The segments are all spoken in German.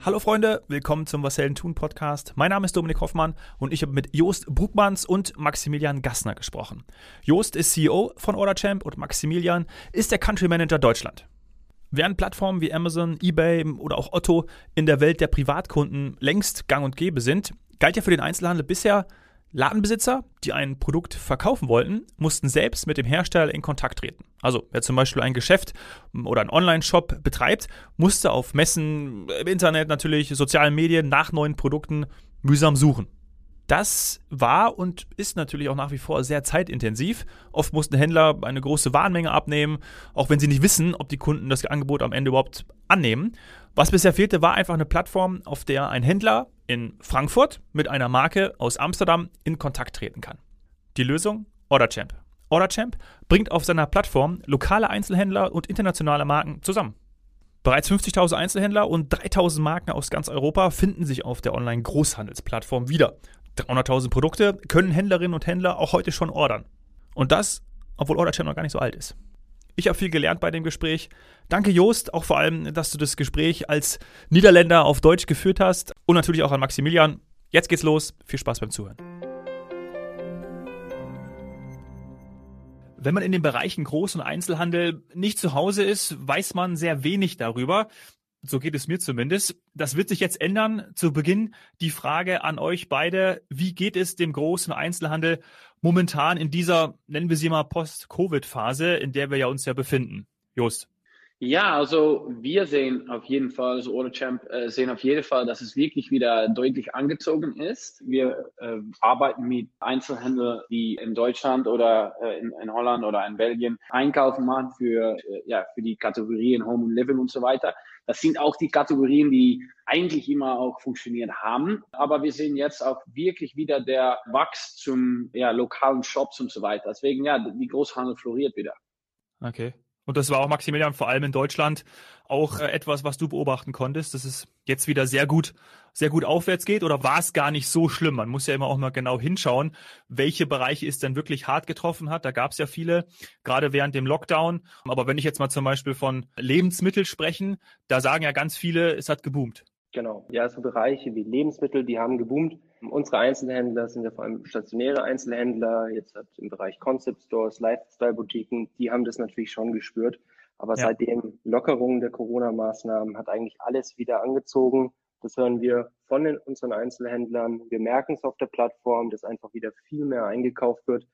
Hallo Freunde, willkommen zum Was Helden tun Podcast. Mein Name ist Dominik Hoffmann und ich habe mit Joost Bruckmanns und Maximilian Gassner gesprochen. Joost ist CEO von OrderChamp und Maximilian ist der Country Manager Deutschland. Während Plattformen wie Amazon, eBay oder auch Otto in der Welt der Privatkunden längst gang und gäbe sind, galt ja für den Einzelhandel bisher, Ladenbesitzer, die ein Produkt verkaufen wollten, mussten selbst mit dem Hersteller in Kontakt treten. Also wer zum Beispiel ein Geschäft oder einen Online-Shop betreibt, musste auf Messen, im Internet natürlich, sozialen Medien nach neuen Produkten mühsam suchen. Das war und ist natürlich auch nach wie vor sehr zeitintensiv. Oft mussten Händler eine große Warenmenge abnehmen, auch wenn sie nicht wissen, ob die Kunden das Angebot am Ende überhaupt annehmen. Was bisher fehlte, war einfach eine Plattform, auf der ein Händler in Frankfurt mit einer Marke aus Amsterdam in Kontakt treten kann. Die Lösung? OrderChamp. OrderChamp bringt auf seiner Plattform lokale Einzelhändler und internationale Marken zusammen. Bereits 50.000 Einzelhändler und 3.000 Marken aus ganz Europa finden sich auf der Online-Großhandelsplattform wieder. 300.000 Produkte können Händlerinnen und Händler auch heute schon ordern. Und das, obwohl OrderChamp noch gar nicht so alt ist. Ich habe viel gelernt bei dem Gespräch. Danke Joost, auch vor allem, dass du das Gespräch als Niederländer auf Deutsch geführt hast. Und natürlich auch an Maximilian. Jetzt geht's los. Viel Spaß beim Zuhören. Wenn man in den Bereichen Groß- und Einzelhandel nicht zu Hause ist, weiß man sehr wenig darüber. So geht es mir zumindest. Das wird sich jetzt ändern. Zu Beginn die Frage an euch beide. Wie geht es dem großen Einzelhandel momentan in dieser, nennen wir sie mal Post-Covid-Phase, in der wir ja uns ja befinden? Jost. Ja, also wir sehen auf jeden Fall, also Orderchamp äh, sehen auf jeden Fall, dass es wirklich wieder deutlich angezogen ist. Wir äh, arbeiten mit Einzelhändlern, die in Deutschland oder äh, in, in, Holland oder in Belgien einkaufen machen für, äh, ja, für die Kategorien Home and Living und so weiter. Das sind auch die Kategorien, die eigentlich immer auch funktioniert haben. Aber wir sehen jetzt auch wirklich wieder der Wachs zum ja, lokalen Shops und so weiter. Deswegen, ja, die Großhandel floriert wieder. Okay. Und das war auch Maximilian vor allem in Deutschland auch äh, etwas, was du beobachten konntest, dass es jetzt wieder sehr gut, sehr gut aufwärts geht oder war es gar nicht so schlimm? Man muss ja immer auch mal genau hinschauen, welche Bereiche es denn wirklich hart getroffen hat. Da gab es ja viele, gerade während dem Lockdown. Aber wenn ich jetzt mal zum Beispiel von Lebensmittel sprechen, da sagen ja ganz viele, es hat geboomt. Genau. Ja, so Bereiche wie Lebensmittel, die haben geboomt. Unsere Einzelhändler sind ja vor allem stationäre Einzelhändler, jetzt halt im Bereich Concept Stores, Lifestyle-Boutiquen, die haben das natürlich schon gespürt. Aber ja. seitdem Lockerung der Corona-Maßnahmen hat eigentlich alles wieder angezogen. Das hören wir von den, unseren Einzelhändlern. Wir merken es auf der Plattform, dass einfach wieder viel mehr eingekauft wird.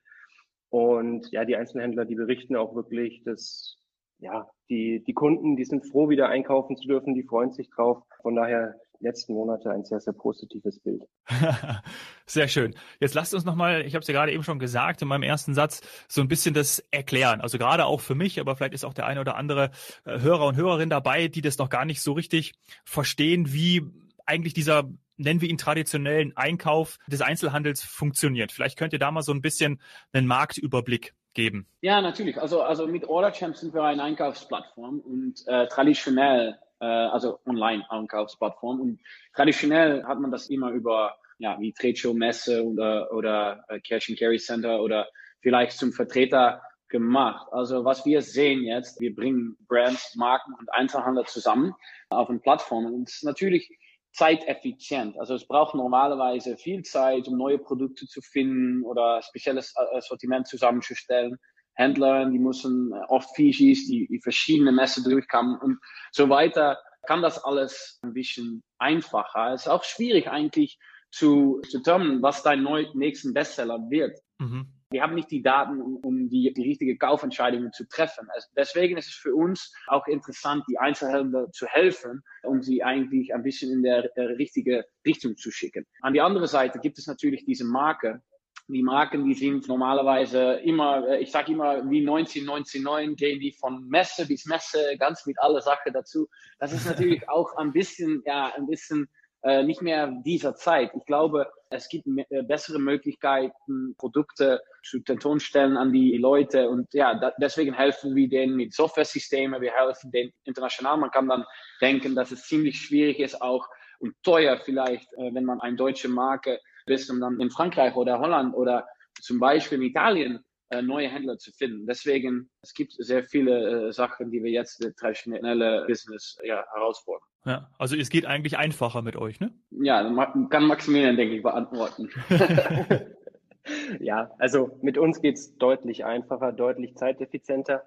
Und ja, die Einzelhändler, die berichten auch wirklich, dass ja, die, die Kunden, die sind froh, wieder einkaufen zu dürfen, die freuen sich drauf. Von daher letzten Monate ein sehr, sehr positives Bild. sehr schön. Jetzt lasst uns nochmal, ich habe es ja gerade eben schon gesagt in meinem ersten Satz, so ein bisschen das erklären. Also gerade auch für mich, aber vielleicht ist auch der eine oder andere äh, Hörer und Hörerin dabei, die das noch gar nicht so richtig verstehen, wie eigentlich dieser, nennen wir ihn traditionellen Einkauf des Einzelhandels funktioniert. Vielleicht könnt ihr da mal so ein bisschen einen Marktüberblick geben. Ja, natürlich. Also, also mit OrderChamp sind wir eine Einkaufsplattform und äh, traditionell äh, also Online-Einkaufsplattform. Und traditionell hat man das immer über, ja, wie Trade Show Messe oder, oder äh, Cash and Carry Center oder vielleicht zum Vertreter gemacht. Also was wir sehen jetzt, wir bringen Brands, Marken und Einzelhandel zusammen auf eine Plattform. Und es ist natürlich zeiteffizient. Also es braucht normalerweise viel Zeit, um neue Produkte zu finden oder spezielles äh, Sortiment zusammenzustellen. Händler, die müssen äh, oft Fishis, die, die verschiedene Messe durchkommen und so weiter, kann das alles ein bisschen einfacher. Es ist auch schwierig eigentlich zu, zu determinen, was dein neu, nächsten Bestseller wird. Mhm. Wir haben nicht die Daten, um, um die, die richtige Kaufentscheidungen zu treffen. Also deswegen ist es für uns auch interessant, die Einzelhändler zu helfen, um sie eigentlich ein bisschen in der, der richtige Richtung zu schicken. An die andere Seite gibt es natürlich diese Marke, die Marken, die sind normalerweise immer, äh, ich sage immer, wie 1999 gehen die von Messe bis Messe, ganz mit aller Sache dazu. Das ist natürlich auch ein bisschen, ja, ein bisschen äh, nicht mehr dieser Zeit. Ich glaube, es gibt äh, bessere Möglichkeiten, Produkte zu Tentonstellen an die Leute und ja, da, deswegen helfen wir denen mit Software-Systemen, wir helfen denen international. Man kann dann denken, dass es ziemlich schwierig ist auch und teuer vielleicht, äh, wenn man eine deutsche Marke bist und dann in Frankreich oder Holland oder zum Beispiel in Italien äh, neue Händler zu finden. Deswegen, es gibt sehr viele äh, Sachen, die wir jetzt das traditionelle Business ja, herausfordern. Ja, also es geht eigentlich einfacher mit euch, ne? Ja, kann Maximilian, denke ich, beantworten. ja, also mit uns geht's deutlich einfacher, deutlich zeiteffizienter.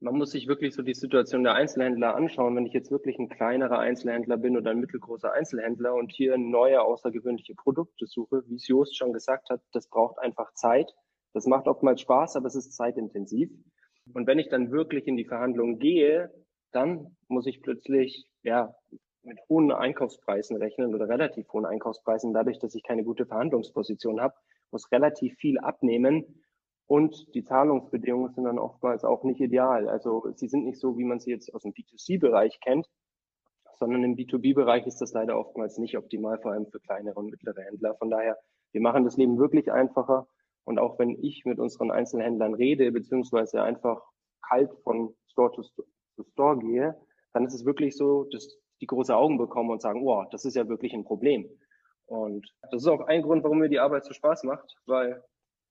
Man muss sich wirklich so die Situation der Einzelhändler anschauen. Wenn ich jetzt wirklich ein kleinerer Einzelhändler bin oder ein mittelgroßer Einzelhändler und hier neue außergewöhnliche Produkte suche, wie es Jost schon gesagt hat, das braucht einfach Zeit. Das macht oftmals Spaß, aber es ist zeitintensiv. Und wenn ich dann wirklich in die Verhandlungen gehe, dann muss ich plötzlich ja mit hohen Einkaufspreisen rechnen oder relativ hohen Einkaufspreisen, dadurch, dass ich keine gute Verhandlungsposition habe, muss relativ viel abnehmen und die Zahlungsbedingungen sind dann oftmals auch nicht ideal. Also sie sind nicht so, wie man sie jetzt aus dem B2C-Bereich kennt, sondern im B2B-Bereich ist das leider oftmals nicht optimal, vor allem für kleinere und mittlere Händler. Von daher, wir machen das Leben wirklich einfacher. Und auch wenn ich mit unseren Einzelhändlern rede, beziehungsweise einfach kalt von Store to Store gehe, dann ist es wirklich so, dass die große Augen bekommen und sagen, oh, das ist ja wirklich ein Problem. Und das ist auch ein Grund, warum mir die Arbeit so Spaß macht, weil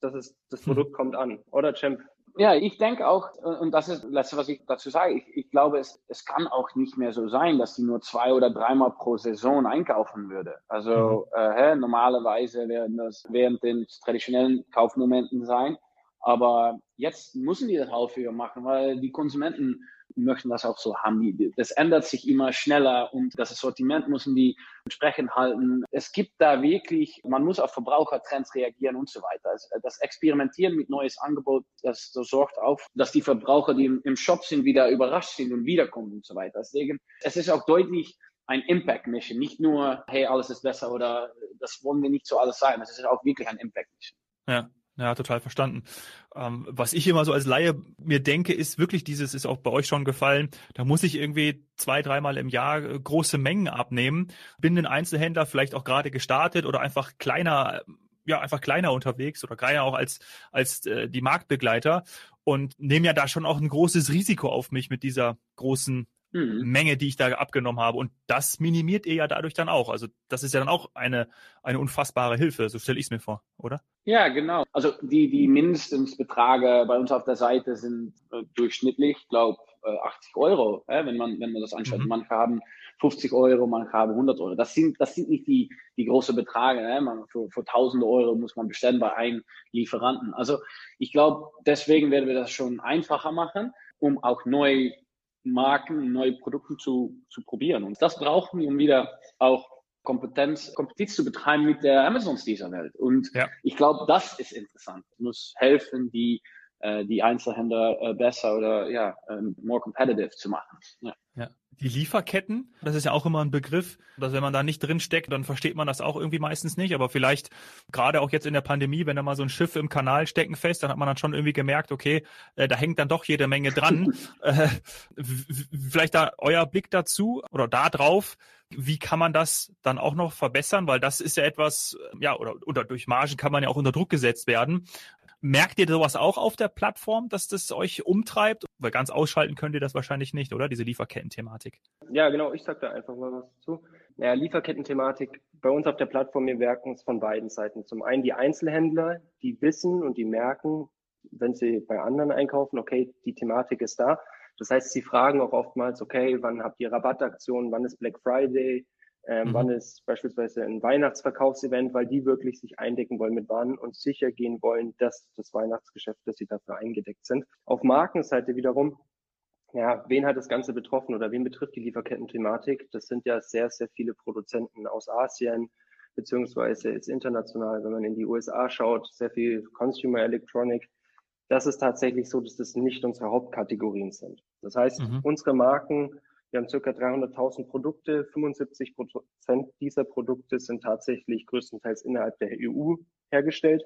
das ist, das hm. Produkt kommt an. Oder Champ. Ja, ich denke auch, und das ist das Letzte, was ich dazu sage, ich, ich glaube, es, es kann auch nicht mehr so sein, dass sie nur zwei oder dreimal pro Saison einkaufen würde. Also mhm. äh, normalerweise werden das während den traditionellen Kaufmomenten sein. Aber jetzt müssen die das häufiger machen, weil die Konsumenten möchten das auch so haben. Das ändert sich immer schneller und das Sortiment müssen die entsprechend halten. Es gibt da wirklich, man muss auf Verbrauchertrends reagieren und so weiter. Das Experimentieren mit neues Angebot, das, das sorgt auf, dass die Verbraucher, die im, Shop sind, wieder überrascht sind und wiederkommen und so weiter. Deswegen, es ist auch deutlich ein Impact Mission, nicht nur, hey, alles ist besser oder das wollen wir nicht so alles sein. Es ist auch wirklich ein Impact Mission. Ja, ja, total verstanden. Ähm, was ich immer so als Laie mir denke, ist wirklich dieses, ist auch bei euch schon gefallen, da muss ich irgendwie zwei, dreimal im Jahr äh, große Mengen abnehmen. Bin ein Einzelhändler, vielleicht auch gerade gestartet oder einfach kleiner, ja, einfach kleiner unterwegs oder kleiner auch als, als äh, die Marktbegleiter und nehme ja da schon auch ein großes Risiko auf mich mit dieser großen mhm. Menge, die ich da abgenommen habe. Und das minimiert ihr ja dadurch dann auch. Also das ist ja dann auch eine, eine unfassbare Hilfe, so stelle ich es mir vor, oder? Ja, genau. Also die, die Mindestbeträge bei uns auf der Seite sind äh, durchschnittlich, ich glaube, äh, 80 Euro, äh, wenn man, wenn man das anschaut. Mhm. Manche haben 50 Euro, manche haben 100 Euro. Das sind, das sind nicht die, die große Beträge. Ne? Man, für, für tausende Euro muss man bestellen bei einem Lieferanten. Also ich glaube, deswegen werden wir das schon einfacher machen, um auch neu Marken, neue Produkte zu, zu probieren. Und das brauchen wir, um wieder auch Kompetenz, Kompetenz zu betreiben mit der Amazons dieser Welt. Und ja. ich glaube, das ist interessant. Es muss helfen, die, äh, die Einzelhändler äh, besser oder ja, äh, more competitive zu machen. Ja. Ja. Die Lieferketten, das ist ja auch immer ein Begriff, dass wenn man da nicht drin steckt, dann versteht man das auch irgendwie meistens nicht. Aber vielleicht gerade auch jetzt in der Pandemie, wenn da mal so ein Schiff im Kanal stecken fest, dann hat man dann schon irgendwie gemerkt, okay, äh, da hängt dann doch jede Menge dran. äh, vielleicht da euer Blick dazu oder da drauf. Wie kann man das dann auch noch verbessern? Weil das ist ja etwas, ja, oder, oder durch Margen kann man ja auch unter Druck gesetzt werden. Merkt ihr sowas auch auf der Plattform, dass das euch umtreibt? Weil ganz ausschalten könnt ihr das wahrscheinlich nicht, oder? Diese Lieferketten-Thematik. Ja, genau. Ich sag da einfach mal was zu. Naja, Lieferketten-Thematik bei uns auf der Plattform, wir merken es von beiden Seiten. Zum einen die Einzelhändler, die wissen und die merken, wenn sie bei anderen einkaufen, okay, die Thematik ist da. Das heißt, sie fragen auch oftmals, okay, wann habt ihr Rabattaktionen, wann ist Black Friday, ähm, mhm. Wann ist beispielsweise ein Weihnachtsverkaufsevent, weil die wirklich sich eindecken wollen mit Waren und sicher gehen wollen, dass das Weihnachtsgeschäft, dass sie dafür eingedeckt sind. Auf Markenseite wiederum, ja, wen hat das Ganze betroffen oder wen betrifft die Lieferketten-Thematik? Das sind ja sehr, sehr viele Produzenten aus Asien, beziehungsweise jetzt international, wenn man in die USA schaut, sehr viel Consumer Electronic. Das ist tatsächlich so, dass das nicht unsere Hauptkategorien sind. Das heißt, mhm. unsere Marken wir haben circa 300.000 Produkte. 75 Prozent dieser Produkte sind tatsächlich größtenteils innerhalb der EU hergestellt.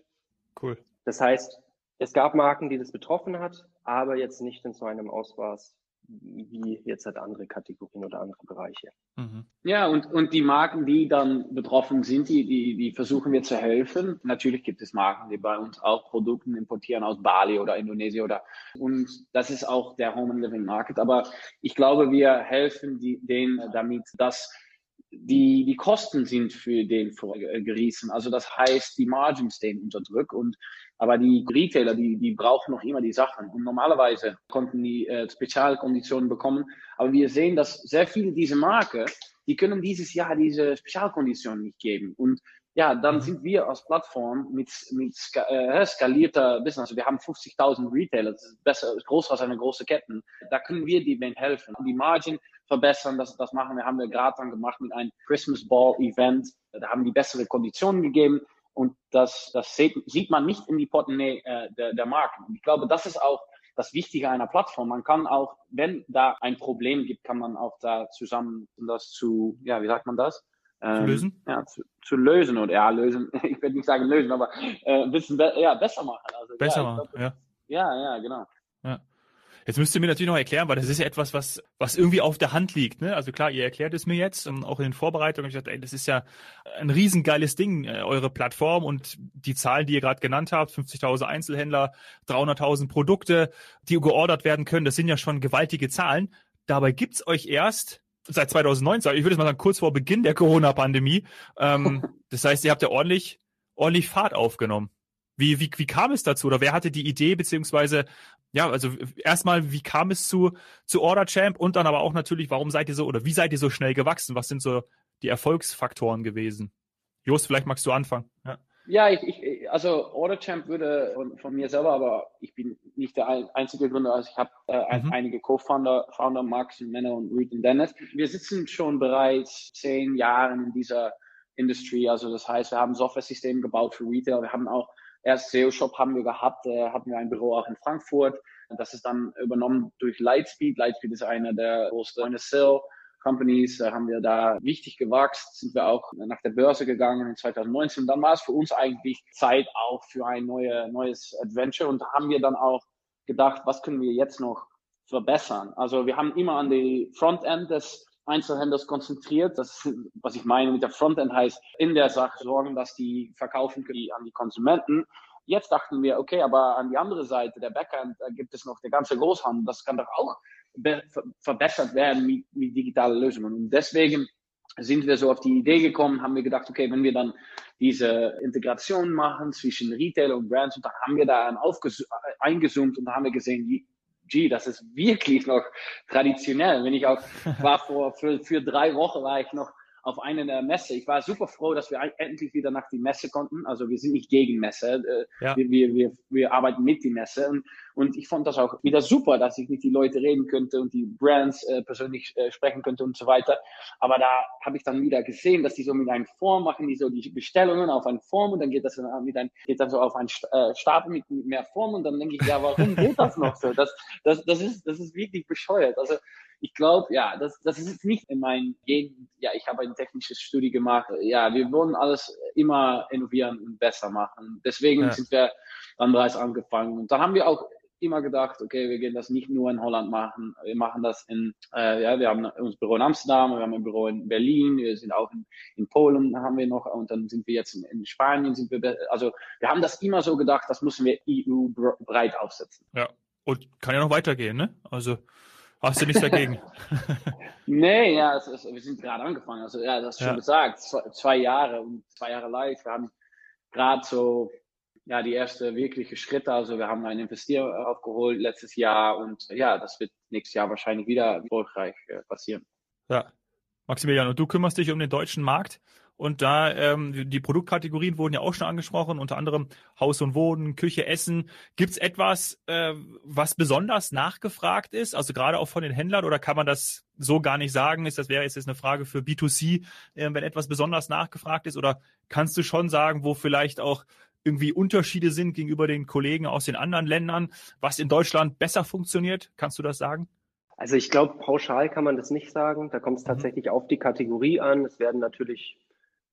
Cool. Das heißt, es gab Marken, die das betroffen hat, aber jetzt nicht in so einem Ausmaß, wie jetzt halt andere Kategorien oder andere Bereiche. Mhm. Ja, und, und die Marken, die dann betroffen sind, die, die, die versuchen wir zu helfen. Natürlich gibt es Marken, die bei uns auch Produkte importieren aus Bali oder Indonesien oder, und das ist auch der Home and Living Market. Aber ich glaube, wir helfen die, denen damit, dass die, die Kosten sind für den gerissen. Also das heißt, die Margins stehen unter Druck und aber die Retailer, die, die brauchen noch immer die Sachen. Und normalerweise konnten die äh, Spezialkonditionen bekommen. Aber wir sehen, dass sehr viele dieser Marken, die können dieses Jahr diese Spezialkonditionen nicht geben. Und ja, dann mhm. sind wir als Plattform mit, mit äh, skalierter Business. Also wir haben 50.000 Retailer, das ist besser, größer als eine große Ketten. Da können wir die helfen. Die Margin verbessern, das, das machen wir, haben wir gerade dann gemacht mit einem Christmas Ball Event. Da haben die bessere Konditionen gegeben. Und das, das sieht, sieht man nicht in die Portemonnaie äh, der, der Marken. Und ich glaube, das ist auch das Wichtige einer Plattform. Man kann auch, wenn da ein Problem gibt, kann man auch da zusammen das zu, ja, wie sagt man das? Ähm, zu lösen? Ja, zu, zu, lösen oder ja, lösen. Ich würde nicht sagen lösen, aber äh, ein bisschen be ja, besser machen. Also, besser ja, machen, glaub, ja. Ja, ja, genau. Ja. Jetzt müsst ihr mir natürlich noch erklären, weil das ist ja etwas, was, was irgendwie auf der Hand liegt. Ne? Also klar, ihr erklärt es mir jetzt, und auch in den Vorbereitungen. Ich dachte, ey, das ist ja ein riesengeiles Ding, äh, eure Plattform und die Zahlen, die ihr gerade genannt habt, 50.000 Einzelhändler, 300.000 Produkte, die geordert werden können, das sind ja schon gewaltige Zahlen. Dabei gibt's euch erst seit 2019, ich würde mal sagen, kurz vor Beginn der Corona-Pandemie. Ähm, das heißt, ihr habt ja ordentlich, ordentlich Fahrt aufgenommen. Wie, wie, wie kam es dazu? Oder wer hatte die Idee, beziehungsweise, ja, also erstmal, wie kam es zu, zu Order Champ und dann aber auch natürlich, warum seid ihr so oder wie seid ihr so schnell gewachsen? Was sind so die Erfolgsfaktoren gewesen? Jost, vielleicht magst du anfangen. Ja. Ja, ich, ich, also Order Champ würde von, von, mir selber, aber ich bin nicht der einzige Gründer. Also ich habe äh, mhm. einige Co-Founder, Founder Max und Männer und Reed und Dennis. Wir sitzen schon bereits zehn Jahre in dieser Industrie. Also das heißt, wir haben Software-Systeme gebaut für Retail. Wir haben auch Erst SEO-Shop haben wir gehabt, äh, hatten wir ein Büro auch in Frankfurt. Das ist dann übernommen durch Lightspeed. Lightspeed ist einer der größten Point-of-Sale Companies, haben wir da wichtig gewachsen, sind wir auch nach der Börse gegangen in 2019. Dann war es für uns eigentlich Zeit auch für ein neue, neues Adventure und haben wir dann auch gedacht, was können wir jetzt noch verbessern? Also wir haben immer an die Frontend des Einzelhändlers konzentriert. Das, was ich meine mit der Frontend heißt, in der Sache sorgen, dass die verkaufen können an die Konsumenten. Jetzt dachten wir, okay, aber an die andere Seite, der Backend, da gibt es noch der ganze Großhandel. Das kann doch auch verbessert werden mit, mit digitalen Lösungen. Und deswegen sind wir so auf die Idee gekommen, haben wir gedacht, okay, wenn wir dann diese Integration machen zwischen Retail und Brands, und dann haben wir da eingezoomt und haben wir gesehen, gee, das ist wirklich noch traditionell. Wenn ich auch war vor, für, für drei Wochen war ich noch auf einer Messe. Ich war super froh, dass wir endlich wieder nach die Messe konnten. Also wir sind nicht gegen Messe, äh, ja. wir, wir, wir, wir arbeiten mit die Messe. Und, und ich fand das auch wieder super, dass ich mit die Leute reden könnte und die Brands äh, persönlich äh, sprechen könnte und so weiter. Aber da habe ich dann wieder gesehen, dass die so mit einem Form machen, die so die Bestellungen auf eine Form und dann geht das dann mit ein, geht dann so auf einen äh, Stapel mit, mit mehr Form und dann denke ich, ja, warum geht das noch so? Das, das, das ist, das ist wirklich bescheuert. Also ich glaube, ja, das, das ist nicht in meinem Gegend. Ja, ich habe ein technisches Studie gemacht. Ja, wir wollen alles immer innovieren und besser machen. Deswegen ja. sind wir dann bereits angefangen. Und dann haben wir auch immer gedacht, okay, wir gehen das nicht nur in Holland machen, wir machen das in, äh, ja, wir haben unser Büro in Amsterdam, wir haben ein Büro in Berlin, wir sind auch in, in Polen, haben wir noch, und dann sind wir jetzt in, in Spanien, sind wir, also wir haben das immer so gedacht, das müssen wir EU breit aufsetzen. Ja, und kann ja noch weitergehen, ne? Also Hast du nichts dagegen? nee, ja, es ist, wir sind gerade angefangen. Also ja, das hast du ja. schon gesagt. Zwei, zwei, Jahre und zwei Jahre live. Wir haben gerade so ja die erste wirkliche Schritte. Also wir haben einen Investier aufgeholt letztes Jahr und ja, das wird nächstes Jahr wahrscheinlich wieder erfolgreich äh, passieren. Ja, Maximilian, und du kümmerst dich um den deutschen Markt. Und da ähm, die Produktkategorien wurden ja auch schon angesprochen, unter anderem Haus und Wohnen, Küche, Essen. Gibt's etwas, äh, was besonders nachgefragt ist? Also gerade auch von den Händlern oder kann man das so gar nicht sagen? Ist das wäre jetzt eine Frage für B2C, äh, wenn etwas besonders nachgefragt ist? Oder kannst du schon sagen, wo vielleicht auch irgendwie Unterschiede sind gegenüber den Kollegen aus den anderen Ländern, was in Deutschland besser funktioniert? Kannst du das sagen? Also ich glaube, pauschal kann man das nicht sagen. Da kommt es mhm. tatsächlich auf die Kategorie an. Es werden natürlich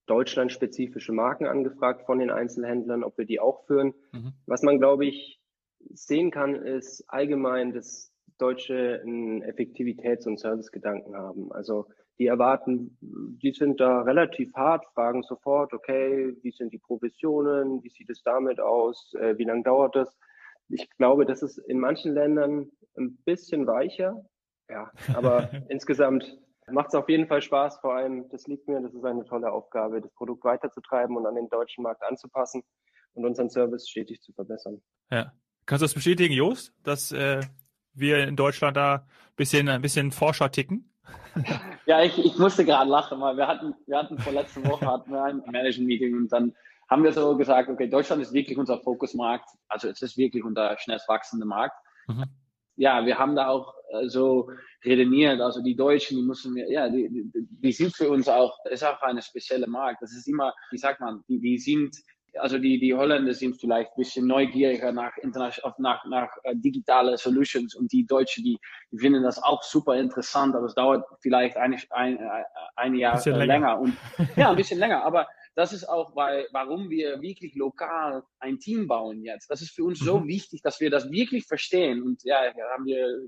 deutschlandspezifische Marken angefragt von den Einzelhändlern, ob wir die auch führen. Mhm. Was man, glaube ich, sehen kann, ist allgemein, dass Deutsche einen Effektivitäts- und Servicegedanken haben. Also die erwarten, die sind da relativ hart, fragen sofort, okay, wie sind die Provisionen, wie sieht es damit aus, äh, wie lange dauert das? Ich glaube, das ist in manchen Ländern ein bisschen weicher, ja, aber insgesamt macht es auf jeden Fall Spaß. Vor allem, das liegt mir, das ist eine tolle Aufgabe, das Produkt weiterzutreiben und an den deutschen Markt anzupassen und unseren Service stetig zu verbessern. Ja. Kannst du das bestätigen, Jost, dass äh, wir in Deutschland da ein bisschen, ein bisschen Forscher ticken? Ja, ich, ich musste gerade lachen, weil wir hatten, wir hatten vor letzter Woche hatten wir ein Management-Meeting und dann haben wir so gesagt, okay, Deutschland ist wirklich unser Fokusmarkt. Also es ist wirklich unser schnellst wachsender Markt. Mhm. Ja, wir haben da auch äh, so redeniert. Also die Deutschen, die müssen wir, ja, die, die, die sind für uns auch, ist auch eine spezielle Markt. Das ist immer, wie sagt man, die, die sind also die, die Holländer sind vielleicht ein bisschen neugieriger nach, nach, nach äh, digitale Solutions und die Deutschen, die, die finden das auch super interessant, aber es dauert vielleicht ein, ein, äh, ein Jahr länger. länger. Und, ja, ein bisschen länger, aber das ist auch, weil, warum wir wirklich lokal ein Team bauen jetzt. Das ist für uns so mhm. wichtig, dass wir das wirklich verstehen. Und ja, da haben wir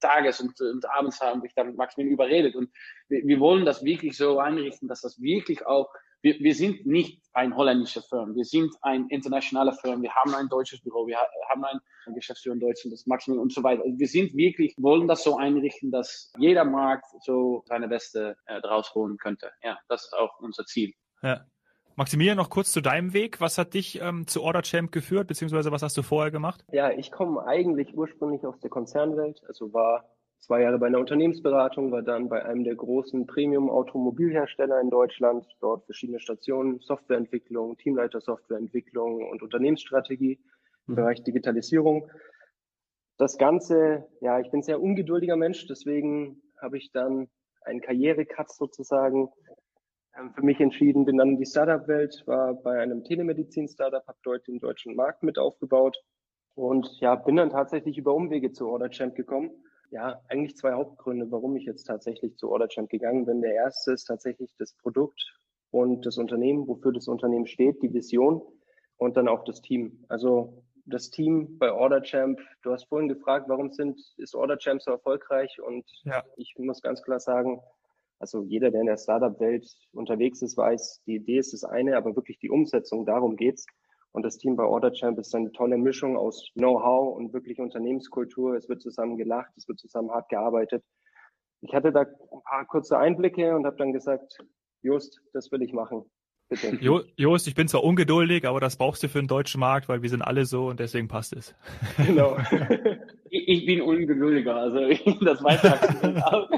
tages und, und abends haben wir dann Maximilian überredet. Und wir, wir wollen das wirklich so einrichten, dass das wirklich auch wir, wir sind nicht ein holländischer Firma, wir sind ein internationaler Firma, wir haben ein deutsches Büro, wir haben ein Geschäftsführer in Deutschland, das Maximum und so weiter. Also wir sind wirklich, wollen das so einrichten, dass jeder Markt so seine Beste äh, draus holen könnte. Ja, das ist auch unser Ziel. Ja. Maximilian, noch kurz zu deinem Weg. Was hat dich ähm, zu Order Champ geführt, beziehungsweise was hast du vorher gemacht? Ja, ich komme eigentlich ursprünglich aus der Konzernwelt, also war zwei Jahre bei einer Unternehmensberatung, war dann bei einem der großen Premium-Automobilhersteller in Deutschland, dort verschiedene Stationen, Softwareentwicklung, Teamleiter Softwareentwicklung und Unternehmensstrategie im mhm. Bereich Digitalisierung. Das Ganze, ja, ich bin sehr ungeduldiger Mensch, deswegen habe ich dann einen Karrierecut sozusagen für mich entschieden, bin dann in die Startup-Welt, war bei einem Telemedizin-Startup, habe dort den deutschen Markt mit aufgebaut und ja, bin dann tatsächlich über Umwege zu OrderChamp gekommen ja, eigentlich zwei Hauptgründe, warum ich jetzt tatsächlich zu OrderChamp gegangen bin. Der erste ist tatsächlich das Produkt und das Unternehmen, wofür das Unternehmen steht, die Vision und dann auch das Team. Also das Team bei OrderChamp, du hast vorhin gefragt, warum sind, ist OrderChamp so erfolgreich? Und ja. ich muss ganz klar sagen, also jeder, der in der Startup-Welt unterwegs ist, weiß, die Idee ist das eine, aber wirklich die Umsetzung, darum geht's. Und das Team bei OrderChamp ist eine tolle Mischung aus Know-how und wirklich Unternehmenskultur. Es wird zusammen gelacht, es wird zusammen hart gearbeitet. Ich hatte da ein paar kurze Einblicke und habe dann gesagt, Just, das will ich machen. Bitte. Jost, ich bin zwar ungeduldig, aber das brauchst du für den deutschen Markt, weil wir sind alle so und deswegen passt es. Genau. ich, bin ungeduldiger, also das weiß ich auch.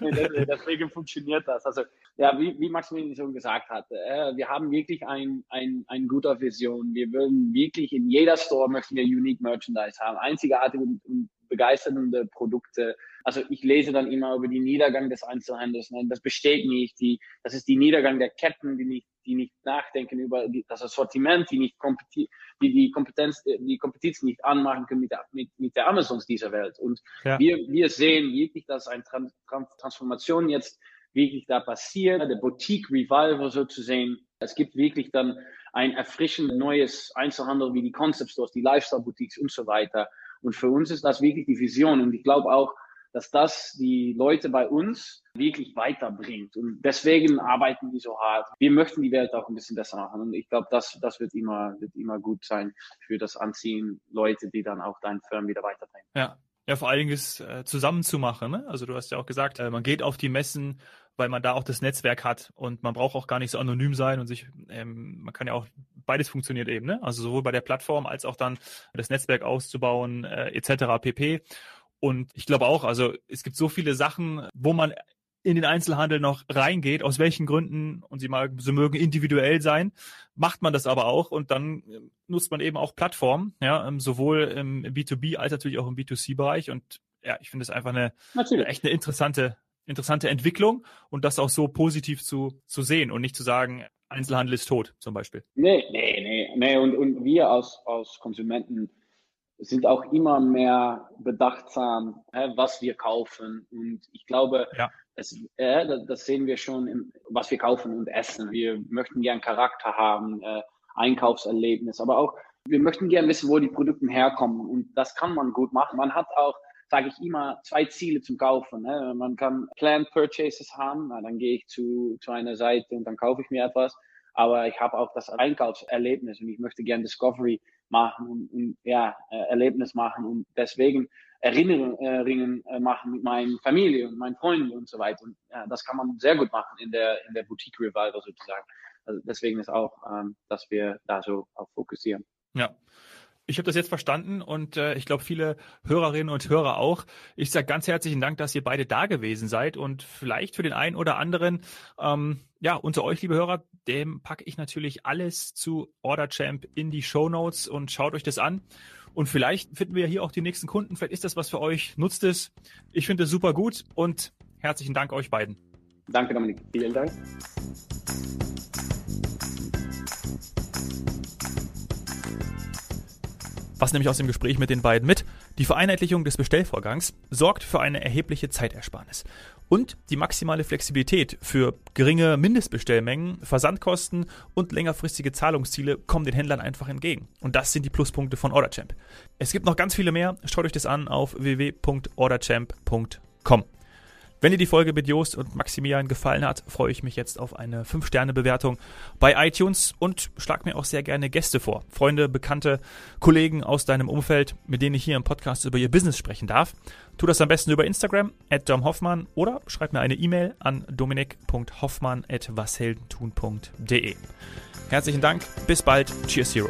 Deswegen funktioniert das. Also ja, wie, wie Maximilian schon gesagt hat, äh, wir haben wirklich ein, ein, ein guter Vision. Wir wollen wirklich in jeder Store möchten wir Unique Merchandise haben, einzigartige und, und begeisternde Produkte. Also ich lese dann immer über den Niedergang des Einzelhandels. Ne? Das besteht nicht. Die, das ist die Niedergang der Ketten, die nicht, die nicht nachdenken über die, das Sortiment, die nicht die, die Kompetenz, die Kompetenz nicht anmachen können mit der, mit, mit der Amazons dieser Welt. Und ja. wir, wir sehen wirklich, dass eine Trans Transformation jetzt wirklich da passiert, der Boutique Revival so zu sehen. Es gibt wirklich dann ein erfrischend neues Einzelhandel wie die Concept Stores, die Lifestyle Boutiques und so weiter. Und für uns ist das wirklich die Vision. Und ich glaube auch, dass das die Leute bei uns wirklich weiterbringt. Und deswegen arbeiten die so hart. Wir möchten die Welt auch ein bisschen besser machen. Und ich glaube, das, das wird immer, wird immer gut sein für das Anziehen Leute, die dann auch deine Firmen wieder weiterbringen. Ja. Ja, vor allen Dingen ist äh, zusammenzumachen. Ne? Also du hast ja auch gesagt, äh, man geht auf die Messen, weil man da auch das Netzwerk hat und man braucht auch gar nicht so anonym sein und sich, ähm, man kann ja auch, beides funktioniert eben, ne? Also sowohl bei der Plattform als auch dann das Netzwerk auszubauen, äh, etc. pp. Und ich glaube auch, also es gibt so viele Sachen, wo man in den Einzelhandel noch reingeht, aus welchen Gründen, und sie mal, sie mögen individuell sein, macht man das aber auch und dann äh, nutzt man eben auch Plattformen, ja, ähm, sowohl im B2B als natürlich auch im B2C-Bereich und ja, ich finde es einfach eine, eine, echt eine interessante, interessante Entwicklung und das auch so positiv zu, zu sehen und nicht zu sagen, Einzelhandel ist tot, zum Beispiel. Nee, nee, nee, nee, und, und wir als, als Konsumenten sind auch immer mehr bedachtsam, was wir kaufen. Und ich glaube, ja. es, äh, das sehen wir schon, im, was wir kaufen und essen. Wir möchten gern Charakter haben, äh, Einkaufserlebnis, aber auch wir möchten gern wissen, wo die Produkte herkommen. Und das kann man gut machen. Man hat auch sage ich immer, zwei Ziele zum Kaufen. Ne? Man kann Planned Purchases haben, na, dann gehe ich zu, zu einer Seite und dann kaufe ich mir etwas. Aber ich habe auch das Einkaufserlebnis und ich möchte gern Discovery machen und, und ja, äh, Erlebnis machen und deswegen Erinnerungen äh, machen mit meiner Familie und meinen Freunden und so weiter. Und ja, das kann man sehr gut machen in der, in der Boutique Revival sozusagen. Also deswegen ist auch, ähm, dass wir da so auf fokussieren. Ja. Ich habe das jetzt verstanden und äh, ich glaube viele Hörerinnen und Hörer auch. Ich sage ganz herzlichen Dank, dass ihr beide da gewesen seid und vielleicht für den einen oder anderen, ähm, ja, unter euch, liebe Hörer, dem packe ich natürlich alles zu Order Champ in die Show Notes und schaut euch das an. Und vielleicht finden wir hier auch die nächsten Kunden. Vielleicht ist das was für euch. Nutzt es. Ich finde es super gut und herzlichen Dank euch beiden. Danke, Dominik. Vielen Dank. Was nämlich aus dem Gespräch mit den beiden mit? Die Vereinheitlichung des Bestellvorgangs sorgt für eine erhebliche Zeitersparnis. Und die maximale Flexibilität für geringe Mindestbestellmengen, Versandkosten und längerfristige Zahlungsziele kommen den Händlern einfach entgegen. Und das sind die Pluspunkte von OrderChamp. Es gibt noch ganz viele mehr. Schaut euch das an auf www.orderchamp.com. Wenn dir die Folge mit Joost und Maximilian gefallen hat, freue ich mich jetzt auf eine 5-Sterne-Bewertung bei iTunes und schlag mir auch sehr gerne Gäste vor. Freunde, Bekannte, Kollegen aus deinem Umfeld, mit denen ich hier im Podcast über ihr Business sprechen darf. Tu das am besten über Instagram, at domhoffmann oder schreib mir eine E-Mail an dominik.hoffmann.washeldentun.de. Herzlichen Dank, bis bald, Cheers Hero.